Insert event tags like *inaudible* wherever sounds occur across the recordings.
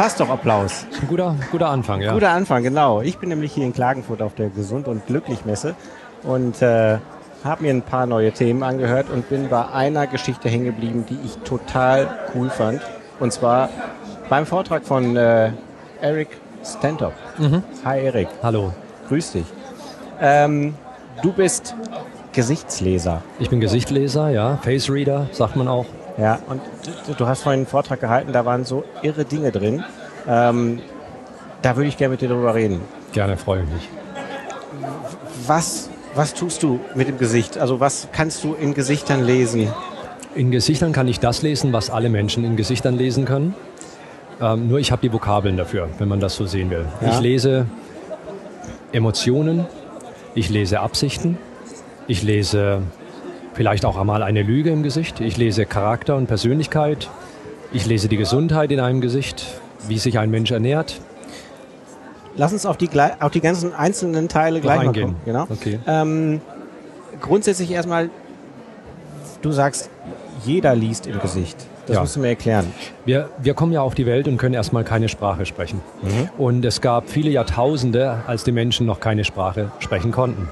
Das passt doch, Applaus. Ein guter, guter Anfang, ja. Guter Anfang, genau. Ich bin nämlich hier in Klagenfurt auf der Gesund und Glücklich Messe und äh, habe mir ein paar neue Themen angehört und bin bei einer Geschichte hängen geblieben, die ich total cool fand. Und zwar beim Vortrag von äh, Eric Stantop. Mhm. Hi Eric, Hallo. grüß dich. Ähm, du bist Gesichtsleser. Ich bin Gesichtleser, ja. Face Reader, sagt man auch. Ja, und du, du hast vorhin einen Vortrag gehalten, da waren so irre Dinge drin. Ähm, da würde ich gerne mit dir drüber reden. Gerne, freue mich. Was, was tust du mit dem Gesicht? Also was kannst du in Gesichtern lesen? In Gesichtern kann ich das lesen, was alle Menschen in Gesichtern lesen können. Ähm, nur ich habe die Vokabeln dafür, wenn man das so sehen will. Ja. Ich lese Emotionen, ich lese Absichten, ich lese vielleicht auch einmal eine Lüge im Gesicht, ich lese Charakter und Persönlichkeit, ich lese die Gesundheit in einem Gesicht, wie sich ein Mensch ernährt. Lass uns auf die, auf die ganzen einzelnen Teile gleich mal kommen. Genau. Okay. Ähm, grundsätzlich erstmal, du sagst, jeder liest im Gesicht. Das Ja. musst du mir erklären. Wir, wir kommen ja auf die Welt und können erstmal keine Sprache sprechen. Und es gab viele Jahrtausende, als die Menschen noch keine Sprache sprechen konnten.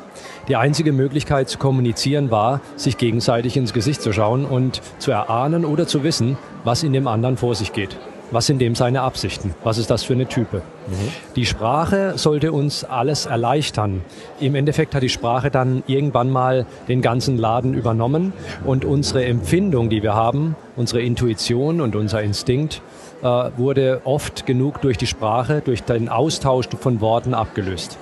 Die einzige Möglichkeit zu kommunizieren war, sich gegenseitig ins Gesicht zu schauen und zu erahnen oder zu wissen, was in dem anderen vor sich geht. Was sind dem seine Absichten? Was ist das für eine Type? Die Sprache sollte uns alles erleichtern. Im Endeffekt hat die Sprache dann irgendwann mal den ganzen Laden übernommen und unsere Empfindung, die wir haben, unsere Intuition und unser Instinkt, äh, wurde oft genug durch die Sprache, durch den Austausch von Worten abgelöst.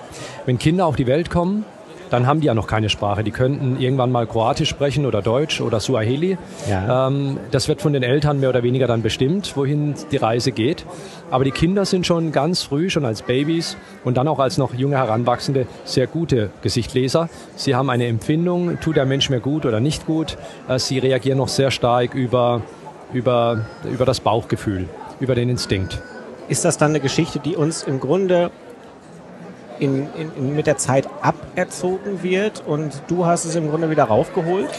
Wenn Kinder auf die Welt kommen, dann haben die ja noch keine Sprache. Die könnten irgendwann mal Kroatisch sprechen oder Deutsch oder Suaheli. Ja. Ähm, das wird von den Eltern mehr oder weniger dann bestimmt, wohin die Reise geht. Aber die Kinder sind schon ganz früh, schon als Babys und dann auch als noch junge Heranwachsende, sehr gute Gesichtleser. Sie haben eine Empfindung, tut der Mensch mir gut oder nicht gut. Äh, Sie reagieren noch sehr stark über, über, über das Bauchgefühl, über den Instinkt. Ist das dann eine Geschichte, die uns im Grunde in, in, mit der Zeit aberzogen wird und du hast es im Grunde wieder raufgeholt?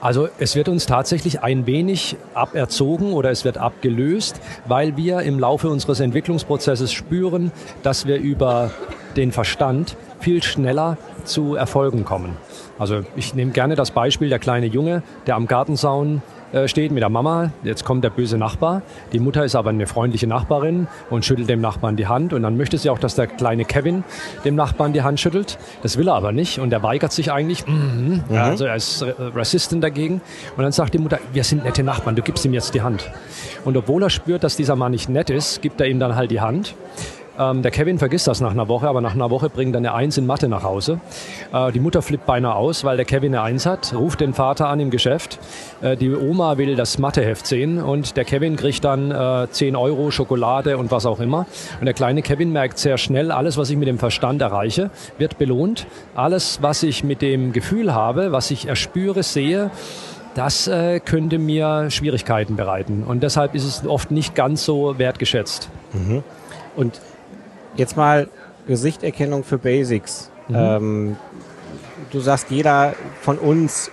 Also es wird uns tatsächlich ein wenig aberzogen oder es wird abgelöst, weil wir im Laufe unseres Entwicklungsprozesses spüren, dass wir über den Verstand viel schneller zu Erfolgen kommen. Also ich nehme gerne das Beispiel der kleine Junge, der am Gartenzaun äh, steht mit der Mama. Jetzt kommt der böse Nachbar. Die Mutter ist aber eine freundliche Nachbarin und schüttelt dem Nachbarn die Hand. Und dann möchte sie auch, dass der kleine Kevin dem Nachbarn die Hand schüttelt. Das will er aber nicht und er weigert sich eigentlich. Mhm. Also er ist äh, resistent dagegen. Und dann sagt die Mutter, wir sind nette Nachbarn, du gibst ihm jetzt die Hand. Und obwohl er spürt, dass dieser Mann nicht nett ist, gibt er ihm dann halt die Hand. Ähm, der Kevin vergisst das nach einer Woche, aber nach einer Woche bringt er eine Eins in Mathe nach Hause. Äh, die Mutter flippt beinahe aus, weil der Kevin eine Eins hat, ruft den Vater an im Geschäft. Äh, die Oma will das Matheheft sehen und der Kevin kriegt dann äh, 10 Euro, Schokolade und was auch immer. Und der kleine Kevin merkt sehr schnell, alles, was ich mit dem Verstand erreiche, wird belohnt. Alles, was ich mit dem Gefühl habe, was ich erspüre, sehe, das äh, könnte mir Schwierigkeiten bereiten. Und deshalb ist es oft nicht ganz so wertgeschätzt. Und jetzt mal Gesichterkennung für Basics. Ähm, du sagst, jeder von uns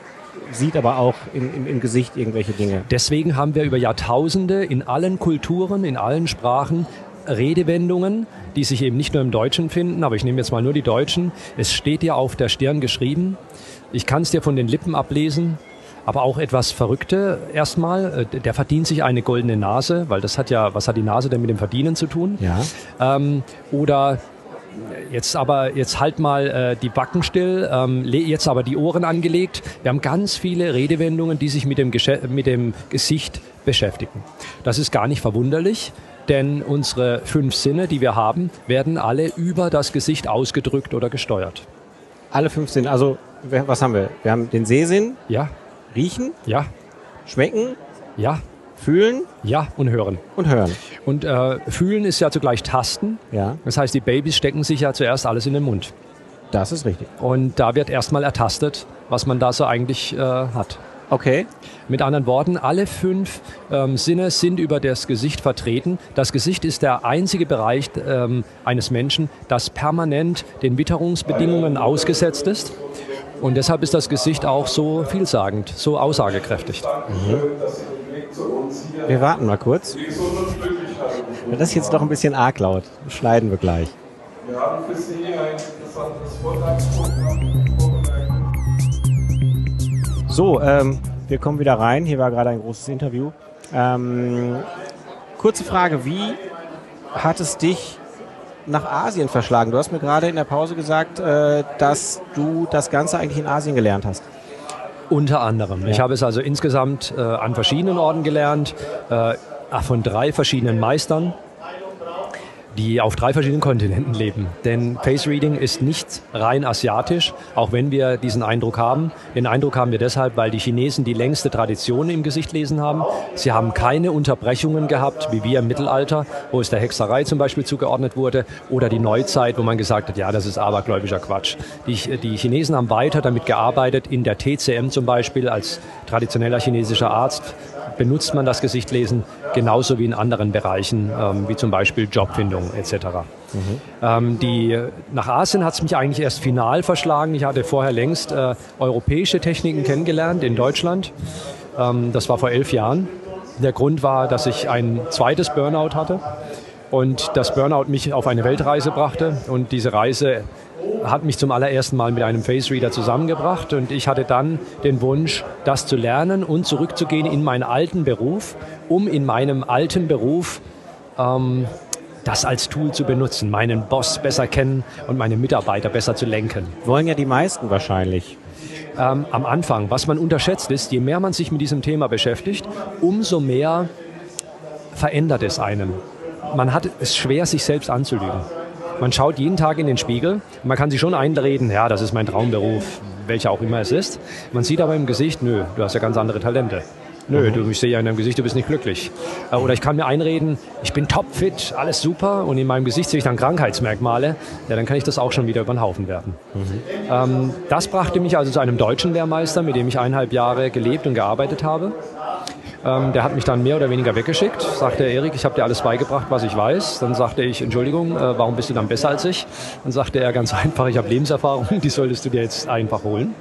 sieht aber auch im, im, im Gesicht irgendwelche Dinge. Deswegen haben wir über Jahrtausende in allen Kulturen, in allen Sprachen Redewendungen, die sich eben nicht nur im Deutschen finden, aber ich nehme jetzt mal nur die Deutschen. Es steht dir auf der Stirn geschrieben. Ich kann es dir von den Lippen ablesen. Aber auch etwas Verrückte erstmal, äh, der verdient sich eine goldene Nase, weil das hat ja, was hat die Nase denn mit dem Verdienen zu tun? Ja. Ähm, oder jetzt aber, jetzt halt mal äh, die Backen still, ähm, jetzt aber die Ohren angelegt. Wir haben ganz viele Redewendungen, die sich mit dem, Gesche mit dem Gesicht beschäftigen. Das ist gar nicht verwunderlich, denn unsere fünf Sinne, die wir haben, werden alle über das Gesicht ausgedrückt oder gesteuert. Alle fünf Sinne. Also, was haben wir? Wir haben den Sehsinn, Ja, riechen, ja, schmecken, ja, fühlen ja und hören. und hören. Und äh, fühlen ist ja zugleich Tasten. Ja, Das heißt, die Babys stecken sich ja zuerst alles in den Mund. das ist richtig. Und da wird erstmal ertastet, was man da so eigentlich äh, hat. Okay. Mit anderen Worten, alle fünf ähm, Sinne sind über das Gesicht vertreten. Das Gesicht ist der einzige Bereich ähm, eines Menschen, das permanent den Witterungsbedingungen ausgesetzt ist. Und deshalb ist das Gesicht auch so vielsagend, so aussagekräftig. Wir warten mal kurz. Das ist jetzt doch ein bisschen arg laut. Schneiden wir gleich. Wir haben für Sie ein interessantes Vortragsprogramm So, ähm, wir kommen wieder rein. Hier war gerade ein großes Interview. Ähm, kurze Frage, wie hat es dich nach Asien verschlagen? Du hast mir gerade in der Pause gesagt, äh, dass du das Ganze eigentlich in Asien gelernt hast. Unter anderem. Ja. Ich habe es also insgesamt äh, an verschiedenen Orten gelernt, äh, von drei verschiedenen Meistern die auf drei verschiedenen Kontinenten leben. Denn Face Reading ist nicht rein asiatisch, auch wenn wir diesen Eindruck haben. Den Eindruck haben wir deshalb, weil die Chinesen die längste Tradition im Gesicht lesen haben. Sie haben keine Unterbrechungen gehabt, wie wir im Mittelalter, wo es der Hexerei zum Beispiel zugeordnet wurde, oder die Neuzeit, wo man gesagt hat, ja, das ist abergläubischer Quatsch. Die, die Chinesen haben weiter damit gearbeitet, in der TCM zum Beispiel als traditioneller chinesischer Arzt benutzt man das Gesichtlesen genauso wie in anderen Bereichen, ähm, wie zum Beispiel Jobfindung etc. Mhm. Ähm, die, nach Asien hat es mich eigentlich erst final verschlagen. Ich hatte vorher längst äh, europäische Techniken kennengelernt in Deutschland. Ähm, das war vor elf Jahren. Der Grund war, dass ich ein zweites Burnout hatte und das Burnout mich auf eine Weltreise brachte und diese Reise hat mich zum allerersten Mal mit einem Face Reader zusammengebracht und ich hatte dann den Wunsch, das zu lernen und zurückzugehen in meinen alten Beruf, um in meinem alten Beruf ähm, das als Tool zu benutzen, meinen Boss besser kennen und meine Mitarbeiter besser zu lenken. Wollen ja die meisten wahrscheinlich. Ähm, am Anfang, was man unterschätzt ist, je mehr man sich mit diesem Thema beschäftigt, umso mehr verändert es einen. Man hat es schwer, sich selbst anzulügen. Man schaut jeden Tag in den Spiegel. Man kann sich schon einreden, ja, das ist mein Traumberuf, welcher auch immer es ist. Man sieht aber im Gesicht, nö, du hast ja ganz andere Talente. Nö, mhm. du, ich sehe ja in deinem Gesicht, du bist nicht glücklich. Äh, oder ich kann mir einreden, ich bin topfit, alles super und in meinem Gesicht sehe ich dann Krankheitsmerkmale. Ja, dann kann ich das auch schon wieder über den Haufen werfen. Mhm. Ähm, das brachte mich also zu einem deutschen Lehrmeister, mit dem ich eineinhalb Jahre gelebt und gearbeitet habe. Ähm, der hat mich dann mehr oder weniger weggeschickt, sagte Erik, ich habe dir alles beigebracht, was ich weiß. Dann sagte ich, Entschuldigung, äh, warum bist du dann besser als ich? Dann sagte er ganz *laughs* einfach, ich habe Lebenserfahrung, die solltest du dir jetzt einfach holen.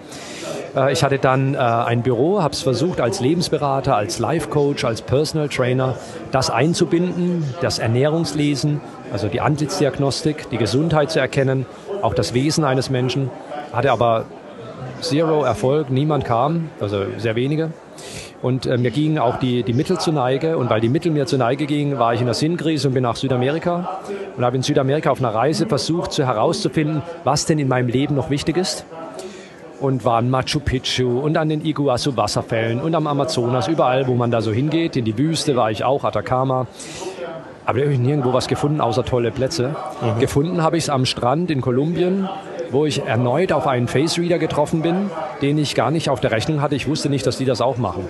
Äh, ich hatte dann äh, ein Büro, habe es versucht als Lebensberater, als Life Coach, als Personal Trainer, das einzubinden, das Ernährungslesen, also die Antlitzdiagnostik, die Gesundheit zu erkennen, auch das Wesen eines Menschen, hatte aber zero Erfolg, niemand kam, also sehr wenige. Und äh, mir gingen auch die, die Mittel zu Neige. Und weil die Mittel mir zu Neige gingen, war ich in der Sinnkrise und bin nach Südamerika. Und habe in Südamerika auf einer Reise versucht, zu herauszufinden, was denn in meinem Leben noch wichtig ist. Und war an Machu Picchu und an den Iguazu-Wasserfällen und am Amazonas, überall, wo man da so hingeht. In die Wüste war ich auch, Atacama. Aber da habe ich nirgendwo was gefunden, außer tolle Plätze. Mhm. Gefunden habe ich es am Strand in Kolumbien wo ich erneut auf einen Face Reader getroffen bin, den ich gar nicht auf der Rechnung hatte. Ich wusste nicht, dass die das auch machen.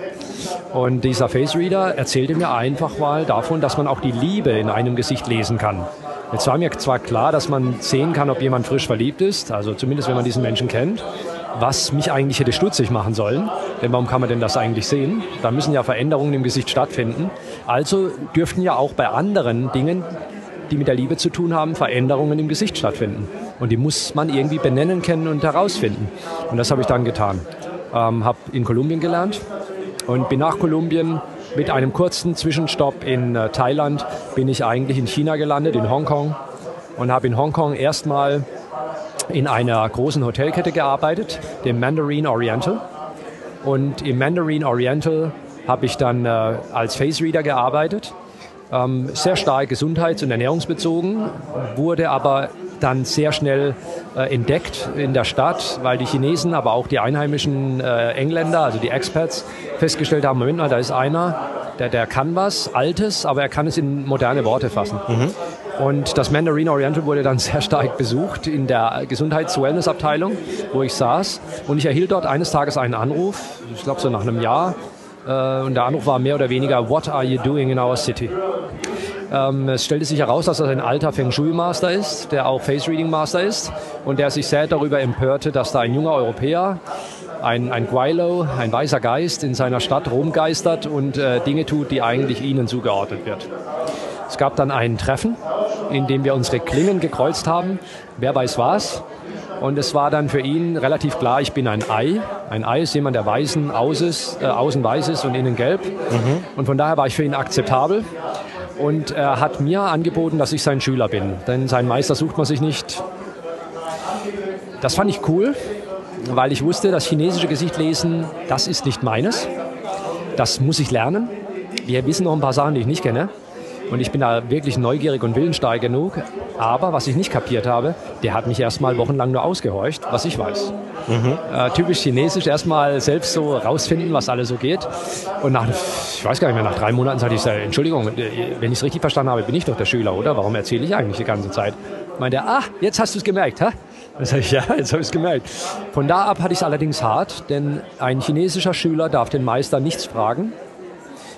Und dieser Face Reader erzählte mir einfach mal davon, dass man auch die Liebe in einem Gesicht lesen kann. Jetzt war mir zwar klar, dass man sehen kann, ob jemand frisch verliebt ist, also zumindest wenn man diesen Menschen kennt, was mich eigentlich hätte stutzig machen sollen. Denn warum kann man denn das eigentlich sehen? Da müssen ja Veränderungen im Gesicht stattfinden. Also dürften ja auch bei anderen Dingen, die mit der Liebe zu tun haben, Veränderungen im Gesicht stattfinden. Und die muss man irgendwie benennen kennen und herausfinden. Und das habe ich dann getan. Ähm, habe in Kolumbien gelernt und bin nach Kolumbien mit einem kurzen Zwischenstopp in äh, Thailand bin ich eigentlich in China gelandet, in Hongkong und habe in Hongkong erstmal in einer großen Hotelkette gearbeitet, dem Mandarin Oriental. Und im Mandarin Oriental habe ich dann äh, als Face Reader gearbeitet ähm, sehr stark gesundheits- und ernährungsbezogen, wurde aber dann sehr schnell äh, entdeckt in der Stadt, weil die Chinesen, aber auch die einheimischen äh, Engländer, also die Expats, festgestellt haben, Moment mal, da ist einer, der, der kann was Altes, aber er kann es in moderne Worte fassen. Mhm. Und das Mandarin Oriental wurde dann *laughs* sehr stark besucht in der Gesundheits-Wellness-Abteilung, wo ich saß. Und ich erhielt dort eines Tages einen Anruf, ich glaube so nach einem Jahr, äh, und der Anruf war mehr oder weniger, what are you doing in our city? Ähm, es stellte sich heraus, dass er ein alter Feng Shui Master ist, der auch Face Reading Master ist und der sich sehr darüber empörte, dass da ein junger Europäer, ein, ein Guaylo, ein weißer Geist in seiner Stadt rumgeistert und äh, Dinge tut, die eigentlich ihnen zugeordnet wird. Es gab dann ein Treffen, in dem wir unsere Klingen gekreuzt haben. Wer weiß was. Und es war dann für ihn relativ klar, ich bin ein Ei. Ein Ei ist jemand, der weißen Außes, äh, außen weiß ist und innen gelb. Mhm. Und von daher war ich für ihn akzeptabel. Und er hat mir angeboten, dass ich sein Schüler bin. Denn sein Meister sucht man sich nicht. Das fand ich cool, weil ich wusste, das chinesische Gesicht lesen, das ist nicht meines. Das muss ich lernen. Wir wissen noch ein paar Sachen, die ich nicht kenne. Und ich bin da wirklich neugierig und willensstark genug. Aber was ich nicht kapiert habe, der hat mich erstmal wochenlang nur ausgehorcht, was ich weiß. Mhm. Äh, typisch chinesisch, erstmal selbst so rausfinden, was alles so geht. Und nach, ich weiß gar nicht mehr, nach drei Monaten sagte ich, Entschuldigung, äh, wenn ich es richtig verstanden habe, bin ich doch der Schüler, oder? Warum erzähle ich eigentlich die ganze Zeit? Meinte er, ah, jetzt hast du es gemerkt, hä? Dann sage ich, ja, jetzt habe ich es gemerkt. Von da ab hatte ich es allerdings hart, denn ein chinesischer Schüler darf den Meister nichts fragen.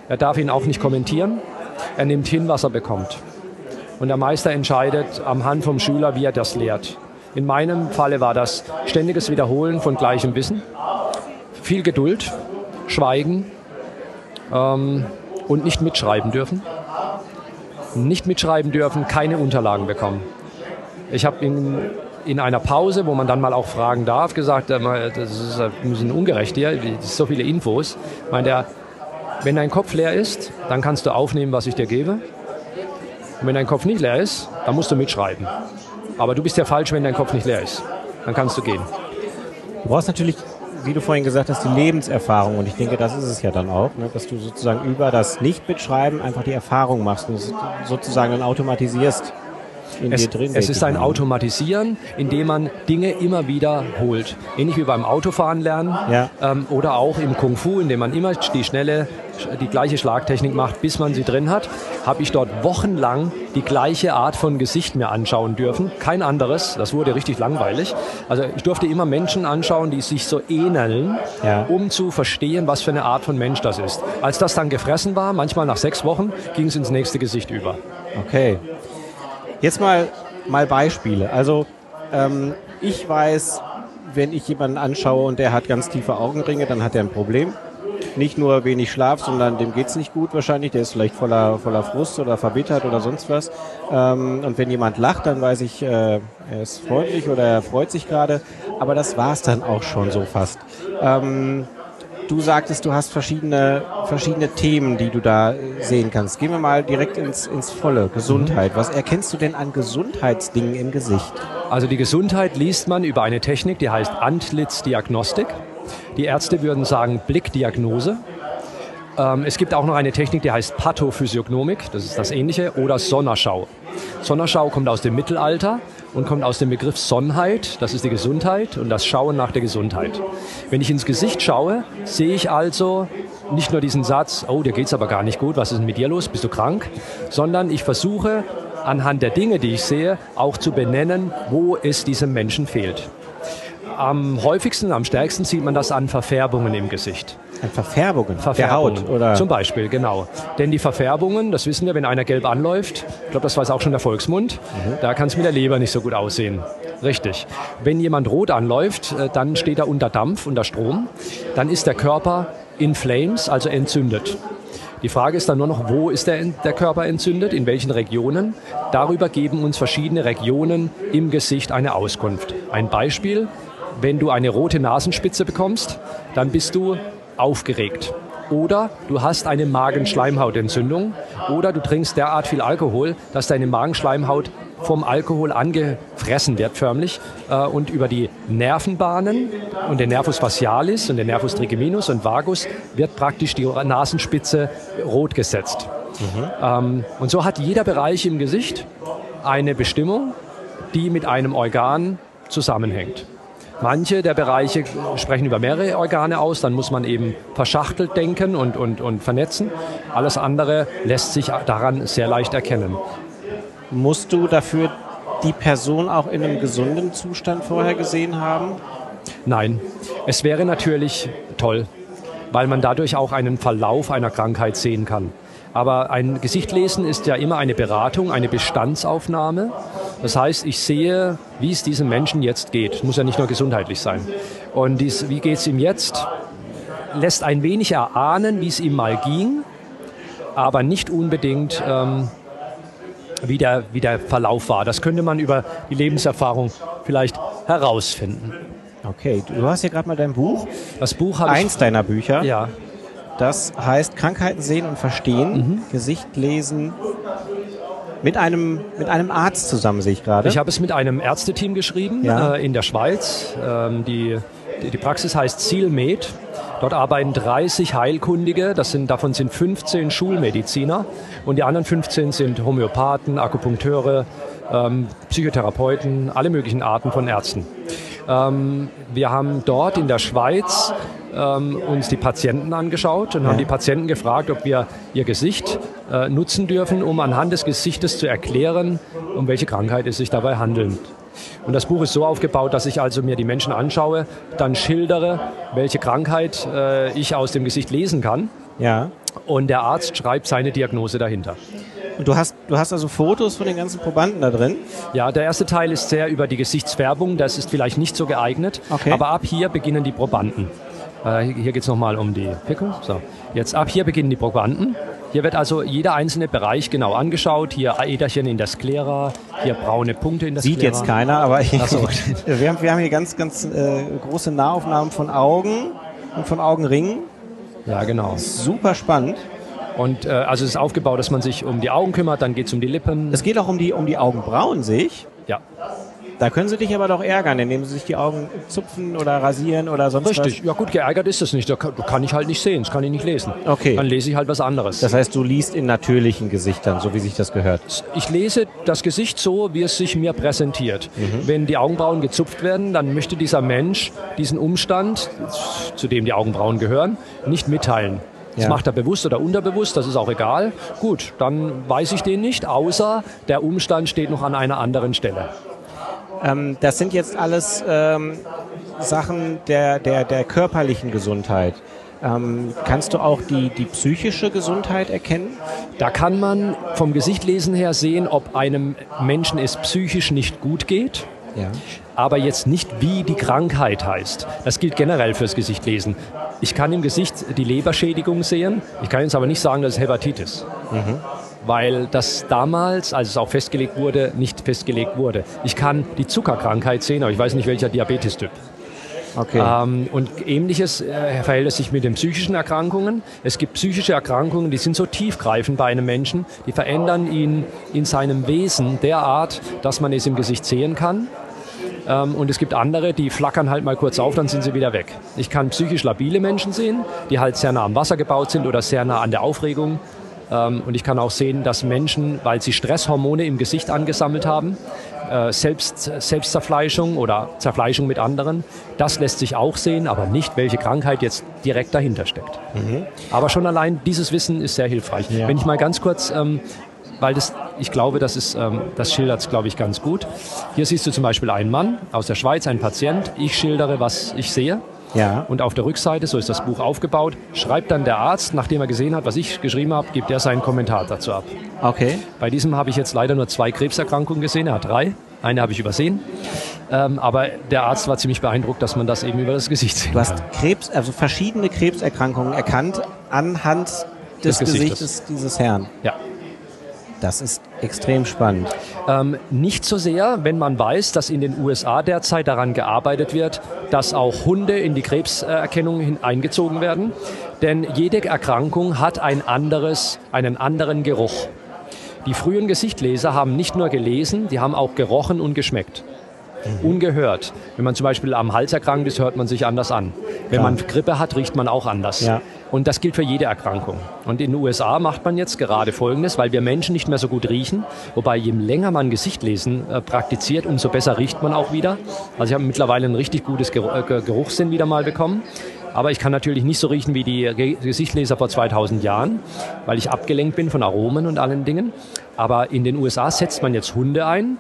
Er darf ihn auch nicht kommentieren. Er nimmt hin, was er bekommt. Und der Meister entscheidet am Hand vom Schüler, wie er das lehrt. In meinem Falle war das ständiges Wiederholen von gleichem Wissen, viel Geduld, Schweigen ähm, und nicht mitschreiben dürfen. Nicht mitschreiben dürfen, keine Unterlagen bekommen. Ich habe in, in einer Pause, wo man dann mal auch fragen darf, gesagt, das ist ein bisschen ungerecht hier, so viele Infos. Meint er, wenn dein Kopf leer ist, dann kannst du aufnehmen, was ich dir gebe. Und wenn dein Kopf nicht leer ist, dann musst du mitschreiben. Aber du bist ja falsch, wenn dein Kopf nicht leer ist. Dann kannst du gehen. Du brauchst natürlich, wie du vorhin gesagt hast, die Lebenserfahrung. Und ich denke, das ist es ja dann auch, ne? dass du sozusagen über das Nicht-Mitschreiben einfach die Erfahrung machst und sozusagen dann automatisierst in es, dir drin. Es ist ein Automatisieren, indem man Dinge immer wieder holt. Ähnlich wie beim Autofahren lernen ja. ähm, oder auch im Kung Fu, indem man immer die schnelle, die gleiche Schlagtechnik macht, bis man sie drin hat, habe ich dort wochenlang die gleiche Art von Gesicht mir anschauen dürfen. Kein anderes. Das wurde richtig langweilig. Also ich durfte immer Menschen anschauen, die sich so ähneln, ja. um zu verstehen, was für eine Art von Mensch das ist. Als das dann gefressen war, manchmal nach sechs Wochen, ging es ins nächste Gesicht über. Okay. Jetzt mal, mal Beispiele. Also ähm, ich weiß, wenn ich jemanden anschaue und der hat ganz tiefe Augenringe, dann hat er ein Problem. Nicht nur wenig Schlaf, sondern dem geht's nicht gut wahrscheinlich. Der ist vielleicht voller, voller Frust oder verbittert oder sonst was. Ähm, und wenn jemand lacht, dann weiß ich, äh, er ist freundlich oder er freut sich gerade. Aber das war's dann auch schon so fast. Ähm, Du sagtest, du hast verschiedene, verschiedene Themen, die du da sehen kannst. Gehen wir mal direkt ins, ins Volle. Gesundheit. Was erkennst du denn an Gesundheitsdingen im Gesicht? Also die Gesundheit liest man über eine Technik, die heißt Antlitzdiagnostik. Die Ärzte würden sagen Blickdiagnose. Ähm, es gibt auch noch eine Technik, die heißt Pathophysiognomik, das ist das ähnliche, oder Sonnerschau. Sonnerschau kommt aus dem Mittelalter und kommt aus dem Begriff Sonnheit, das ist die Gesundheit und das Schauen nach der Gesundheit. Wenn ich ins Gesicht schaue, sehe ich also nicht nur diesen Satz, oh, dir geht's aber gar nicht gut, was ist denn mit dir los, bist du krank, sondern ich versuche anhand der Dinge, die ich sehe, auch zu benennen, wo es diesem Menschen fehlt. Am häufigsten, am stärksten sieht man das an Verfärbungen im Gesicht. An Verfärbungen? Verfärbungen. Der Haut, oder? Zum Beispiel, genau. Denn die Verfärbungen, das wissen wir, wenn einer gelb anläuft, ich glaube, das weiß auch schon der Volksmund, mhm. da kann es mit der Leber nicht so gut aussehen. Richtig. Wenn jemand rot anläuft, äh, dann steht er unter Dampf, unter Strom. Dann ist der Körper in Flames, also entzündet. Die Frage ist dann nur noch, wo ist der, der Körper entzündet, in welchen Regionen. Darüber geben uns verschiedene Regionen im Gesicht eine Auskunft. Ein Beispiel, wenn du eine rote Nasenspitze bekommst, dann bist du aufgeregt. Oder du hast eine Magenschleimhautentzündung oder du trinkst derart viel Alkohol, dass deine Magenschleimhaut vom Alkohol angefressen wird förmlich äh, und über die Nervenbahnen und den Nervus facialis und den Nervus trigeminus und vagus wird praktisch die Nasenspitze rot gesetzt. Mhm. Ähm, und so hat jeder Bereich im Gesicht eine Bestimmung, die mit einem Organ zusammenhängt. Manche der Bereiche sprechen über mehrere Organe aus, dann muss man eben verschachtelt denken und, und, und vernetzen. Alles andere lässt sich daran sehr leicht erkennen. Musst du dafür die Person auch in einem gesunden Zustand vorher gesehen haben? Nein, es wäre natürlich toll, weil man dadurch auch einen Verlauf einer Krankheit sehen kann. Aber ein Gesicht lesen ist ja immer eine Beratung, eine Bestandsaufnahme. Das heißt, ich sehe, wie es diesem Menschen jetzt geht. Es muss ja nicht nur gesundheitlich sein. Und dies, wie geht es ihm jetzt? Lässt ein wenig erahnen, wie es ihm mal ging, aber nicht unbedingt ähm, wie der, wie der Verlauf war. Das könnte man über die Lebenserfahrung vielleicht herausfinden. Okay, du hast hier gerade mal dein Buch. Das Buch habe ich. Eins deiner Bücher. Ja, Das heißt Krankheiten sehen und verstehen, Gesicht lesen. Mit einem, mit einem Arzt zusammen sehe ich gerade. Ich habe es mit einem Ärzteteam geschrieben Ja. äh, in der Schweiz. Ähm, die, die, die Praxis heißt Zielmed. Dort arbeiten 30 Heilkundige, das sind, davon sind 15 Schulmediziner und die anderen 15 sind Homöopathen, Akupunkteure, ähm, Psychotherapeuten, alle möglichen Arten von Ärzten. Ähm, wir haben dort in der Schweiz ähm, uns die Patienten angeschaut und haben die Patienten gefragt, ob wir ihr Gesicht äh, nutzen dürfen, um anhand des Gesichtes zu erklären, um welche Krankheit es sich dabei handelt. Und das Buch ist so aufgebaut, dass ich also mir die Menschen anschaue, dann schildere, welche Krankheit äh, ich aus dem Gesicht lesen kann ja. und der Arzt schreibt seine Diagnose dahinter. Und du hast, du hast also Fotos von den ganzen Probanden da drin. Ja, der erste Teil ist sehr über die Gesichtsfärbung, das ist vielleicht nicht so geeignet, Okay. aber ab hier beginnen die Probanden. Äh, hier hier geht es nochmal um die Pickel. So. Jetzt ab hier beginnen die Probanden. Hier wird also jeder einzelne Bereich genau angeschaut. Hier Äderchen in der Sklera, hier braune Punkte in der Sieht Sklera. jetzt keiner, aber ich, so. *laughs* wir, haben, wir haben hier ganz, ganz äh, große Nahaufnahmen von Augen und von Augenringen. Ja, genau. Super spannend. Und äh, also es ist aufgebaut, dass man sich um die Augen kümmert, dann geht es um die Lippen. Es geht auch um die, um die Augenbrauen, sehe ich. ja, Da können sie dich aber doch ärgern, indem sie sich die Augen zupfen oder rasieren oder sonst richtig. Ja gut, geärgert ist das nicht. Da kann, kann ich halt nicht sehen, das kann ich nicht lesen. Okay. Dann lese ich halt was anderes. was. Das heißt, du liest in natürlichen Gesichtern, so wie sich das gehört. Ich lese das Gesicht so, wie es sich mir präsentiert. Wenn die Augenbrauen gezupft werden, dann möchte dieser Mensch diesen Umstand, zu dem die Augenbrauen gehören, nicht mitteilen. Das Ja. macht er bewusst oder unterbewusst, das ist auch egal. Gut, dann weiß ich den nicht, außer der Umstand steht noch an einer anderen Stelle. Ähm, das sind jetzt alles ähm, Sachen der, der, der körperlichen Gesundheit. Ähm, kannst du auch die, die psychische Gesundheit erkennen? Da kann man vom Gesichtlesen her sehen, ob einem Menschen es psychisch nicht gut geht. Ja. aber jetzt nicht, wie die Krankheit heißt. Das gilt generell fürs Gesichtlesen. Ich kann im Gesicht die Leberschädigung sehen, ich kann jetzt aber nicht sagen, das ist Hepatitis. Weil das damals, als es auch festgelegt wurde, nicht festgelegt wurde. Ich kann die Zuckerkrankheit sehen, aber ich weiß nicht, welcher Diabetestyp. Okay. Ähm, und ähnliches äh, verhält es sich mit den psychischen Erkrankungen. Es gibt psychische Erkrankungen, die sind so tiefgreifend bei einem Menschen, die verändern ihn in seinem Wesen derart, dass man es im Gesicht sehen kann. Ähm, und es gibt andere, die flackern halt mal kurz auf, dann sind sie wieder weg. Ich kann psychisch labile Menschen sehen, die halt sehr nah am Wasser gebaut sind oder sehr nah an der Aufregung. Ähm, und ich kann auch sehen, dass Menschen, weil sie Stresshormone im Gesicht angesammelt haben, äh, Selbst, Selbstzerfleischung oder Zerfleischung mit anderen, das lässt sich auch sehen, aber nicht, welche Krankheit jetzt direkt dahinter steckt. Aber schon allein dieses Wissen ist sehr hilfreich. Wenn ich mal ganz kurz, ähm, weil das, ich glaube, das, ist, ähm, das schildert es, glaube ich, ganz gut. Hier siehst du zum Beispiel einen Mann aus der Schweiz, ein Patient. Ich schildere, was ich sehe. Ja. Und auf der Rückseite, so ist das Buch aufgebaut, schreibt dann der Arzt, nachdem er gesehen hat, was ich geschrieben habe, gibt er seinen Kommentar dazu ab. Okay. Bei diesem habe ich jetzt leider nur zwei Krebserkrankungen gesehen. Er hat drei. Eine habe ich übersehen. Ähm, aber der Arzt war ziemlich beeindruckt, dass man das eben über das Gesicht sehen Du hast kann. Krebs, also verschiedene Krebserkrankungen erkannt anhand des, Des Gesichtes. Gesichtes dieses Herrn. Ja. Das ist extrem spannend. Ähm, nicht so sehr, wenn man weiß, dass in den USA derzeit daran gearbeitet wird, dass auch Hunde in die Krebserkennung hin eingezogen werden. Denn jede Erkrankung hat ein anderes, einen anderen Geruch. Die frühen Gesichtleser haben nicht nur gelesen, die haben auch gerochen und geschmeckt. Ungehört. Wenn man zum Beispiel am Hals erkrankt ist, hört man sich anders an. Wenn Klar. man Grippe hat, riecht man auch anders. Ja. Und das gilt für jede Erkrankung. Und in den USA macht man jetzt gerade Folgendes, weil wir Menschen nicht mehr so gut riechen. Wobei je länger man Gesichtlesen äh, praktiziert, umso besser riecht man auch wieder. Also ich habe mittlerweile ein richtig gutes äh, Geruchssinn wieder mal bekommen. Aber ich kann natürlich nicht so riechen wie die Ge Gesichtleser vor 2000 Jahren, weil ich abgelenkt bin von Aromen und allen Dingen. Aber in den USA setzt man jetzt Hunde ein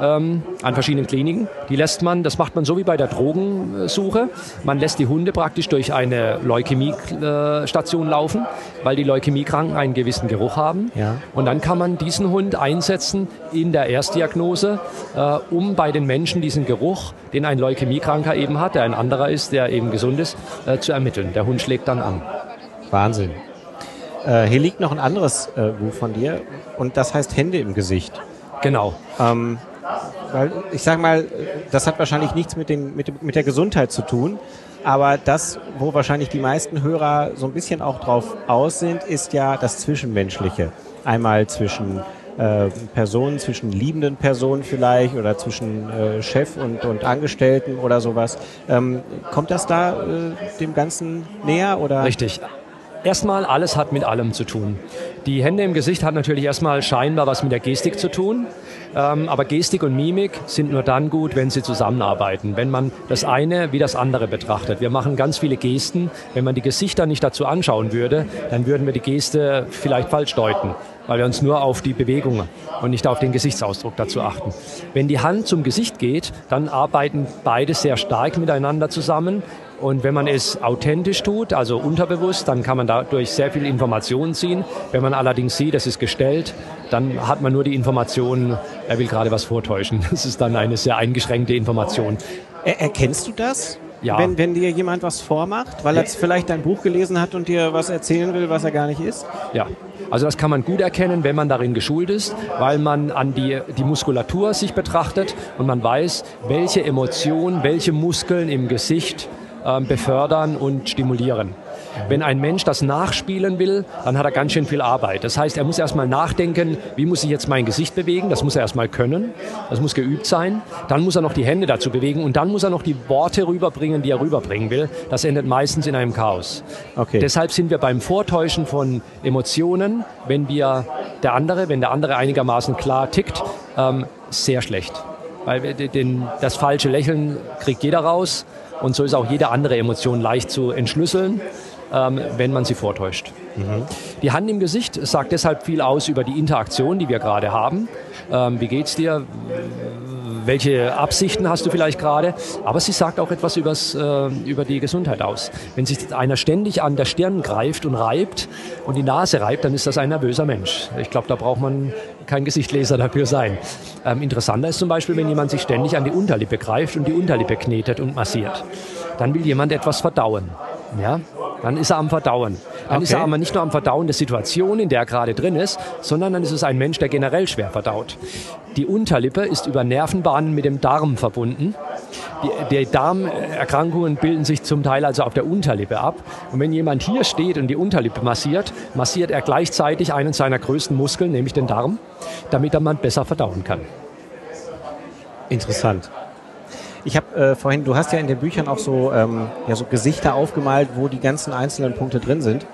ähm, an verschiedenen Kliniken. Die lässt man, das macht man so wie bei der Drogensuche. Man lässt die Hunde praktisch durch eine Leukämiestation laufen, weil die Leukämiekranken einen gewissen Geruch haben. Ja. Und dann kann man diesen Hund einsetzen in der Erstdiagnose, äh, um bei den Menschen diesen Geruch, den ein Leukämiekranker eben hat, der ein anderer ist, der eben gesund ist, äh, zu ermitteln. Der Hund schlägt dann an. Wahnsinn. Äh, hier liegt noch ein anderes äh, Buch von dir und das heißt Hände im Gesicht. Genau. Ähm, weil ich sag mal, das hat wahrscheinlich nichts mit, den, mit, mit der Gesundheit zu tun, aber das, wo wahrscheinlich die meisten Hörer so ein bisschen auch drauf aus sind, ist ja das Zwischenmenschliche. Einmal zwischen äh, Personen, zwischen liebenden Personen vielleicht oder zwischen äh, Chef und, und Angestellten oder sowas. Ähm, kommt das da äh, dem Ganzen näher oder? Richtig. Erstmal, alles hat mit allem zu tun. Die Hände im Gesicht hat natürlich erstmal scheinbar was mit der Gestik zu tun. Ähm, aber Gestik und Mimik sind nur dann gut, wenn sie zusammenarbeiten, wenn man das eine wie das andere betrachtet. Wir machen ganz viele Gesten. Wenn man die Gesichter nicht dazu anschauen würde, dann würden wir die Geste vielleicht falsch deuten weil wir uns nur auf die Bewegung und nicht auf den Gesichtsausdruck dazu achten. Wenn die Hand zum Gesicht geht, dann arbeiten beide sehr stark miteinander zusammen. Und wenn man es authentisch tut, also unterbewusst, dann kann man dadurch sehr viel Informationen ziehen. Wenn man allerdings sieht, es ist gestellt, dann hat man nur die Information, er will gerade was vortäuschen. Das ist dann eine sehr eingeschränkte Information. Er erkennst du das? Ja. Wenn, wenn dir jemand was vormacht, weil er vielleicht dein Buch gelesen hat und dir was erzählen will, was er gar nicht ist? Ja, also das kann man gut erkennen, wenn man darin geschult ist, weil man an die, die Muskulatur sich betrachtet und man weiß, welche Emotionen, welche Muskeln im Gesicht befördern und stimulieren. Wenn ein Mensch das nachspielen will, dann hat er ganz schön viel Arbeit. Das heißt, er muss erstmal nachdenken, wie muss ich jetzt mein Gesicht bewegen? Das muss er erstmal können. Das muss geübt sein. Dann muss er noch die Hände dazu bewegen und dann muss er noch die Worte rüberbringen, die er rüberbringen will. Das endet meistens in einem Chaos. Okay. Deshalb sind wir beim Vortäuschen von Emotionen, wenn wir der andere, wenn der andere einigermaßen klar tickt, ähm, sehr schlecht. Weil den, das falsche Lächeln kriegt jeder raus und so ist auch jede andere Emotion leicht zu entschlüsseln ähm, wenn man sie vortäuscht. Mhm. Die Hand im Gesicht sagt deshalb viel aus über die Interaktion, die wir gerade haben. Ähm, wie geht's dir? welche Absichten hast du vielleicht gerade, aber sie sagt auch etwas übers, äh, über die Gesundheit aus. Wenn sich einer ständig an der Stirn greift und reibt und die Nase reibt, dann ist das ein nervöser Mensch. Ich glaube, da braucht man kein Gesichtleser dafür sein. Ähm, interessanter ist zum Beispiel, wenn jemand sich ständig an die Unterlippe greift und die Unterlippe knetet und massiert. Dann will jemand etwas verdauen. Ja? Dann ist er am Verdauen. Dann okay. ist er aber nicht nur am Verdauen der Situation, in der er gerade drin ist, sondern dann ist es ein Mensch, der generell schwer verdaut. Die Unterlippe ist über Nervenbahnen mit dem Darm verbunden. Die, die Darmerkrankungen bilden sich zum Teil also auf der Unterlippe ab. Und wenn jemand hier steht und die Unterlippe massiert, massiert er gleichzeitig einen seiner größten Muskeln, nämlich den Darm, damit er man besser verdauen kann. Interessant. Ich habe äh, vorhin, du hast ja in den Büchern auch so, ähm, ja, so Gesichter aufgemalt, wo die ganzen einzelnen Punkte drin sind,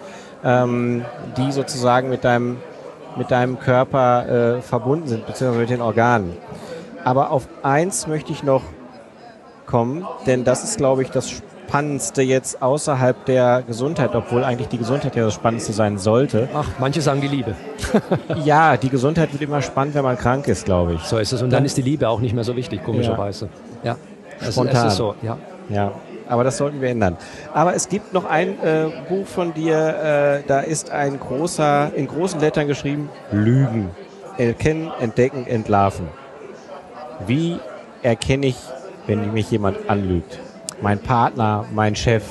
ähm, die sozusagen mit deinem, mit deinem Körper äh, verbunden sind, beziehungsweise mit den Organen. Aber auf eins möchte ich noch kommen, denn das ist, glaube ich, das Spannendste jetzt außerhalb der Gesundheit, obwohl eigentlich die Gesundheit ja das Spannendste sein sollte. Ach, manche sagen die Liebe. *laughs* ja, die Gesundheit wird immer spannend, wenn man krank ist, glaube ich. So ist es. Und dann, dann ist die Liebe auch nicht mehr so wichtig, komischerweise. ja. ja. Spontan. Es, es ist so, ja. Ja, aber das sollten wir ändern. Aber es gibt noch ein äh, Buch von dir, äh, da ist ein großer, in großen Lettern geschrieben, Lügen. Erkennen, entdecken, entlarven. Wie erkenne ich, wenn mich jemand anlügt? Mein Partner, mein Chef?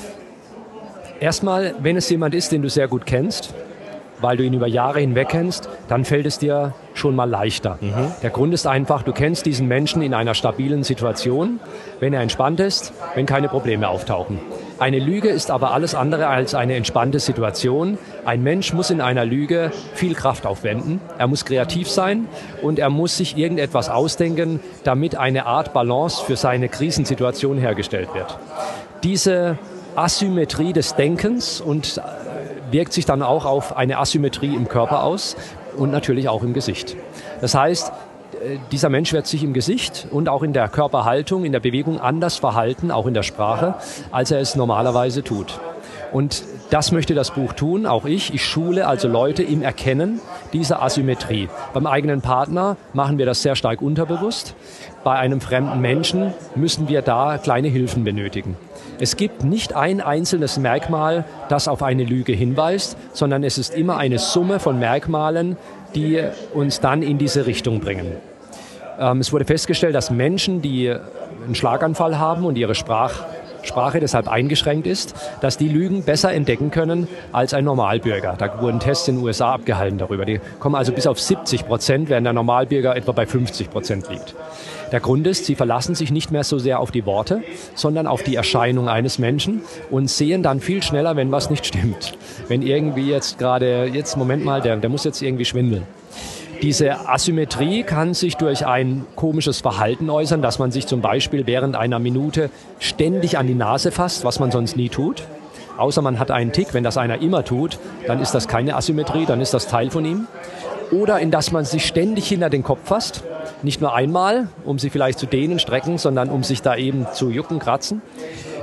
Erstmal, wenn es jemand ist, den du sehr gut kennst, weil du ihn über Jahre hinweg kennst, dann fällt es dir schon mal leichter. Mhm. Der Grund ist einfach, du kennst diesen Menschen in einer stabilen Situation, wenn er entspannt ist, wenn keine Probleme auftauchen. Eine Lüge ist aber alles andere als eine entspannte Situation. Ein Mensch muss in einer Lüge viel Kraft aufwenden. Er muss kreativ sein und er muss sich irgendetwas ausdenken, damit eine Art Balance für seine Krisensituation hergestellt wird. Diese Asymmetrie des Denkens und wirkt sich dann auch auf eine Asymmetrie im Körper aus und natürlich auch im Gesicht. Das heißt, äh, dieser Mensch wird sich im Gesicht und auch in der Körperhaltung, in der Bewegung anders verhalten, auch in der Sprache, als er es normalerweise tut. Und das möchte das Buch tun, auch ich. Ich schule also Leute im Erkennen dieser Asymmetrie. Beim eigenen Partner machen wir das sehr stark unterbewusst. Bei einem fremden Menschen müssen wir da kleine Hilfen benötigen. Es gibt nicht ein einzelnes Merkmal, das auf eine Lüge hinweist, sondern es ist immer eine Summe von Merkmalen, die uns dann in diese Richtung bringen. Ähm, es wurde festgestellt, dass Menschen, die einen Schlaganfall haben und ihre Sprach Sprache deshalb eingeschränkt ist, dass die Lügen besser entdecken können als ein Normalbürger. Da wurden Tests in den USA abgehalten darüber. Die kommen also bis auf 70 Prozent, während der Normalbürger etwa bei 50 Prozent liegt. Der Grund ist, sie verlassen sich nicht mehr so sehr auf die Worte, sondern auf die Erscheinung eines Menschen und sehen dann viel schneller, wenn was nicht stimmt. Wenn irgendwie jetzt gerade, jetzt Moment mal, der, der muss jetzt irgendwie schwindeln. Diese Asymmetrie kann sich durch ein komisches Verhalten äußern, dass man sich zum Beispiel während einer Minute ständig an die Nase fasst, was man sonst nie tut. Außer man hat einen Tick, wenn das einer immer tut, dann ist das keine Asymmetrie, dann ist das Teil von ihm. Oder in dass man sich ständig hinter den Kopf fasst, nicht nur einmal, um sie vielleicht zu dehnen, strecken, sondern um sich da eben zu jucken, kratzen.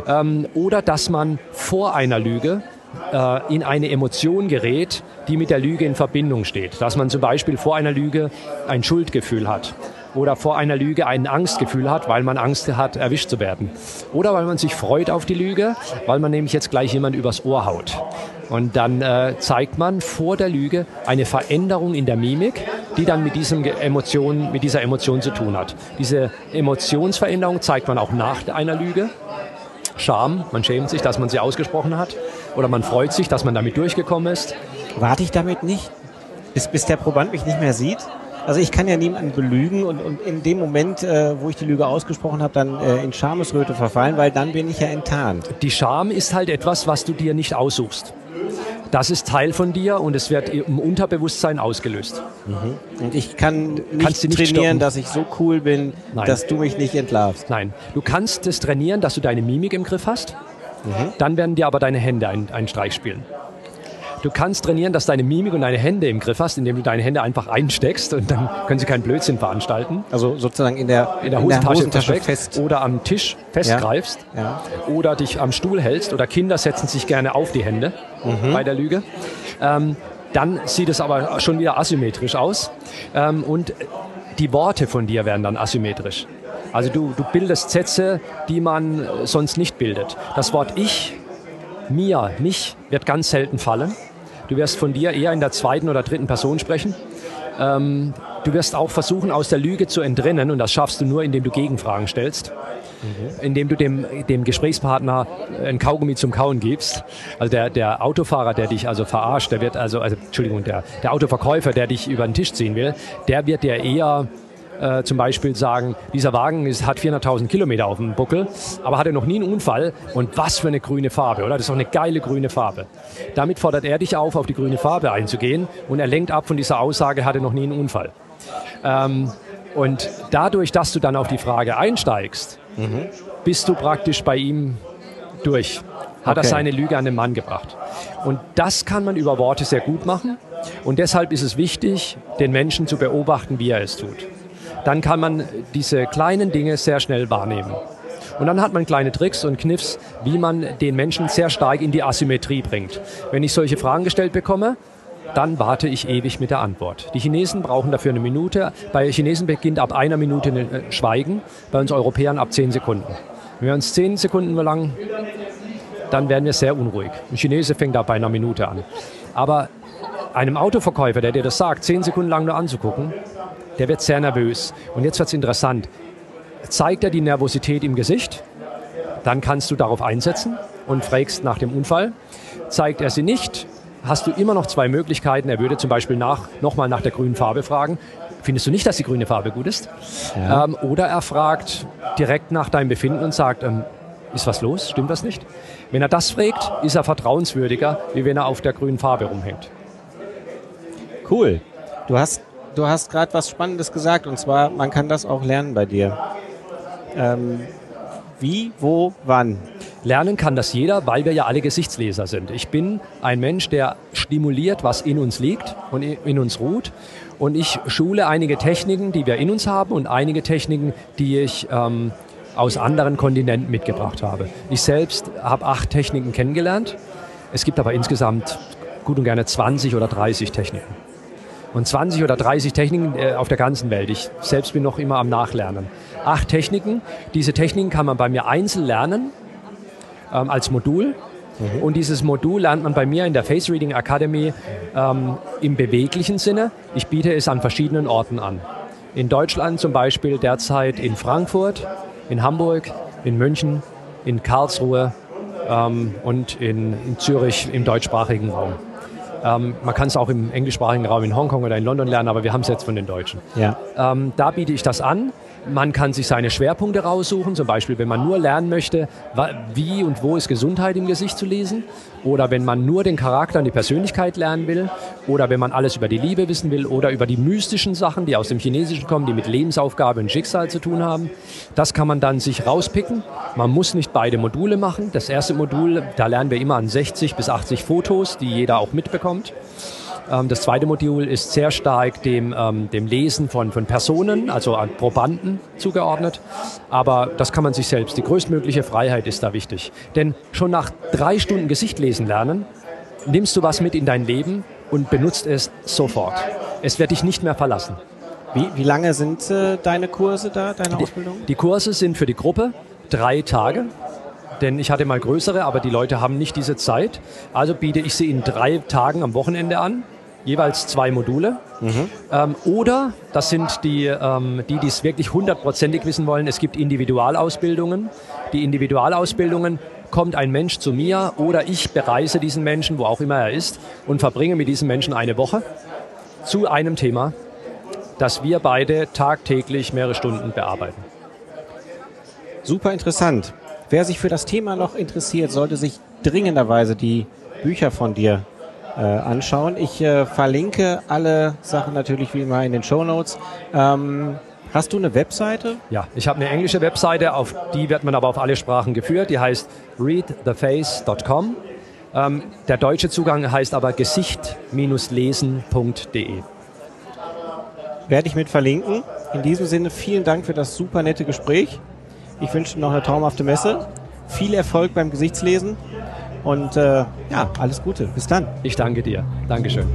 Ähm, oder dass man vor einer Lüge äh, in eine Emotion gerät, die mit der Lüge in Verbindung steht. Dass man zum Beispiel vor einer Lüge ein Schuldgefühl hat oder vor einer Lüge ein Angstgefühl hat, weil man Angst hat, erwischt zu werden. Oder weil man sich freut auf die Lüge, weil man nämlich jetzt gleich jemand übers Ohr haut. Und dann äh, zeigt man vor der Lüge eine Veränderung in der Mimik, die dann mit, diesem Emotion, mit dieser Emotion zu tun hat. Diese Emotionsveränderung zeigt man auch nach einer Lüge. Scham, man schämt sich, dass man sie ausgesprochen hat. Oder man freut sich, dass man damit durchgekommen ist. Warte ich damit nicht, bis, bis der Proband mich nicht mehr sieht? Also ich kann ja niemanden belügen und, und in dem Moment, äh, wo ich die Lüge ausgesprochen habe, dann äh, in Schamesröte verfallen, weil dann bin ich ja enttarnt. Die Scham ist halt etwas, was du dir nicht aussuchst. Das ist Teil von dir und es wird im Unterbewusstsein ausgelöst. Mhm. Und ich kann nicht, nicht trainieren, stoppen. dass ich so cool bin, Nein. dass du mich nicht entlarvst. Nein, du kannst es trainieren, dass du deine Mimik im Griff hast. Mhm. Dann werden dir aber deine Hände einen, einen Streich spielen. Du kannst trainieren, dass deine Mimik und deine Hände im Griff hast, indem du deine Hände einfach einsteckst und dann können sie keinen Blödsinn veranstalten. Also sozusagen in der, in der Hosentasche, in der Hosentasche fest. Oder am Tisch festgreifst. Ja. Ja. Oder dich am Stuhl hältst. Oder Kinder setzen sich gerne auf die Hände mhm. bei der Lüge. Ähm, dann sieht es aber schon wieder asymmetrisch aus. Ähm, und die Worte von dir werden dann asymmetrisch. Also du, du bildest Sätze, die man sonst nicht bildet. Das Wort Ich, mir, mich wird ganz selten fallen. Du wirst von dir eher in der zweiten oder dritten Person sprechen. Ähm, du wirst auch versuchen, aus der Lüge zu entrinnen und das schaffst du nur, indem du Gegenfragen stellst. Mhm. Indem du dem, dem Gesprächspartner ein Kaugummi zum Kauen gibst. Also der, der Autofahrer, der dich also verarscht, der wird also, also Entschuldigung, der, der Autoverkäufer, der dich über den Tisch ziehen will, der wird dir eher äh, zum Beispiel sagen, dieser Wagen ist, hat 400.000 Kilometer auf dem Buckel, aber hatte noch nie einen Unfall und was für eine grüne Farbe, oder? Das ist doch eine geile grüne Farbe. Damit fordert er dich auf, auf die grüne Farbe einzugehen und er lenkt ab von dieser Aussage, hatte noch nie einen Unfall. Ähm, und dadurch, dass du dann auf die Frage einsteigst, mhm. bist du praktisch bei ihm durch. Hat okay. er seine Lüge an den Mann gebracht. Und das kann man über Worte sehr gut machen. Und deshalb ist es wichtig, den Menschen zu beobachten, wie er es tut dann kann man diese kleinen Dinge sehr schnell wahrnehmen. Und dann hat man kleine Tricks und Kniffs, wie man den Menschen sehr stark in die Asymmetrie bringt. Wenn ich solche Fragen gestellt bekomme, dann warte ich ewig mit der Antwort. Die Chinesen brauchen dafür eine Minute. Bei Chinesen beginnt ab einer Minute äh, Schweigen, bei uns Europäern ab zehn Sekunden. Wenn wir uns zehn Sekunden lang, dann werden wir sehr unruhig. Ein Chinese fängt da bei einer Minute an. Aber einem Autoverkäufer, der dir das sagt, zehn Sekunden lang nur anzugucken, der wird sehr nervös. Und jetzt wird es interessant. Zeigt er die Nervosität im Gesicht, dann kannst du darauf einsetzen und fragst nach dem Unfall. Zeigt er sie nicht, hast du immer noch zwei Möglichkeiten. Er würde zum Beispiel nach, nochmal nach der grünen Farbe fragen. Findest du nicht, dass die grüne Farbe gut ist? Ja. Ähm, oder er fragt direkt nach deinem Befinden und sagt, ähm, ist was los? Stimmt das nicht? Wenn er das fragt, ist er vertrauenswürdiger, wie wenn er auf der grünen Farbe rumhängt. Cool. Du hast du hast gerade was Spannendes gesagt und zwar, man kann das auch lernen bei dir. Ähm, wie, wo, wann? Lernen kann das jeder, weil wir ja alle Gesichtsleser sind. Ich bin ein Mensch, der stimuliert, was in uns liegt und in uns ruht. Und ich schule einige Techniken, die wir in uns haben und einige Techniken, die ich ähm, aus anderen Kontinenten mitgebracht habe. Ich selbst habe acht Techniken kennengelernt. Es gibt aber insgesamt gut und gerne 20 oder 30 Techniken und 20 oder 30 Techniken äh, auf der ganzen Welt. Ich selbst bin noch immer am Nachlernen. Acht Techniken. Diese Techniken kann man bei mir einzeln lernen ähm, als Modul. Mhm. Und dieses Modul lernt man bei mir in der Face Reading Academy ähm, im beweglichen Sinne. Ich biete es an verschiedenen Orten an. In Deutschland zum Beispiel derzeit in Frankfurt, in Hamburg, in München, in Karlsruhe ähm, und in, in Zürich im deutschsprachigen Raum. Ähm, man kann es auch im englischsprachigen Raum in Hongkong oder in London lernen, aber wir haben es jetzt von den Deutschen. Ja. Ähm, da biete ich das an. Man kann sich seine Schwerpunkte raussuchen, zum Beispiel wenn man nur lernen möchte, wie und wo ist Gesundheit im Gesicht zu lesen, oder wenn man nur den Charakter und die Persönlichkeit lernen will, oder wenn man alles über die Liebe wissen will, oder über die mystischen Sachen, die aus dem Chinesischen kommen, die mit Lebensaufgabe und Schicksal zu tun haben. Das kann man dann sich rauspicken. Man muss nicht beide Module machen. Das erste Modul, da lernen wir immer an 60 bis 80 Fotos, die jeder auch mitbekommt. Ähm, das zweite Modul ist sehr stark dem, ähm, dem Lesen von, von Personen, also an Probanden zugeordnet. Aber das kann man sich selbst. Die größtmögliche Freiheit ist da wichtig. Denn schon nach drei Stunden Gesicht lesen lernen, nimmst du was mit in dein Leben und benutzt es sofort. Es wird dich nicht mehr verlassen. Wie, wie lange sind äh, deine Kurse da, deine Ausbildung? Die Kurse sind für die Gruppe drei Tage denn ich hatte mal größere, aber die Leute haben nicht diese Zeit. Also biete ich sie in drei Tagen am Wochenende an jeweils zwei Module. Mhm. Ähm, oder, das sind die, ähm, die, es wirklich hundertprozentig wissen wollen, es gibt Individualausbildungen. Die Individualausbildungen kommt ein Mensch zu mir oder ich bereise diesen Menschen, wo auch immer er ist, und verbringe mit diesem Menschen eine Woche zu einem Thema, das wir beide tagtäglich mehrere Stunden bearbeiten. Super interessant. Wer sich für das Thema noch interessiert, sollte sich dringenderweise die Bücher von dir äh, anschauen. Ich äh, verlinke alle Sachen natürlich wie immer in den Show Notes. Ähm, hast du eine Webseite? Ja, ich habe eine englische Webseite, auf die wird man aber auf alle Sprachen geführt. Die heißt readtheface.com. Ähm, der deutsche Zugang heißt aber gesicht-lesen.de. Werde ich mit verlinken. In diesem Sinne vielen Dank für das super nette Gespräch. Ich wünsche noch eine traumhafte Messe. Viel Erfolg beim Gesichtslesen und äh, ja, alles Gute. Bis dann. Ich danke dir. Dankeschön.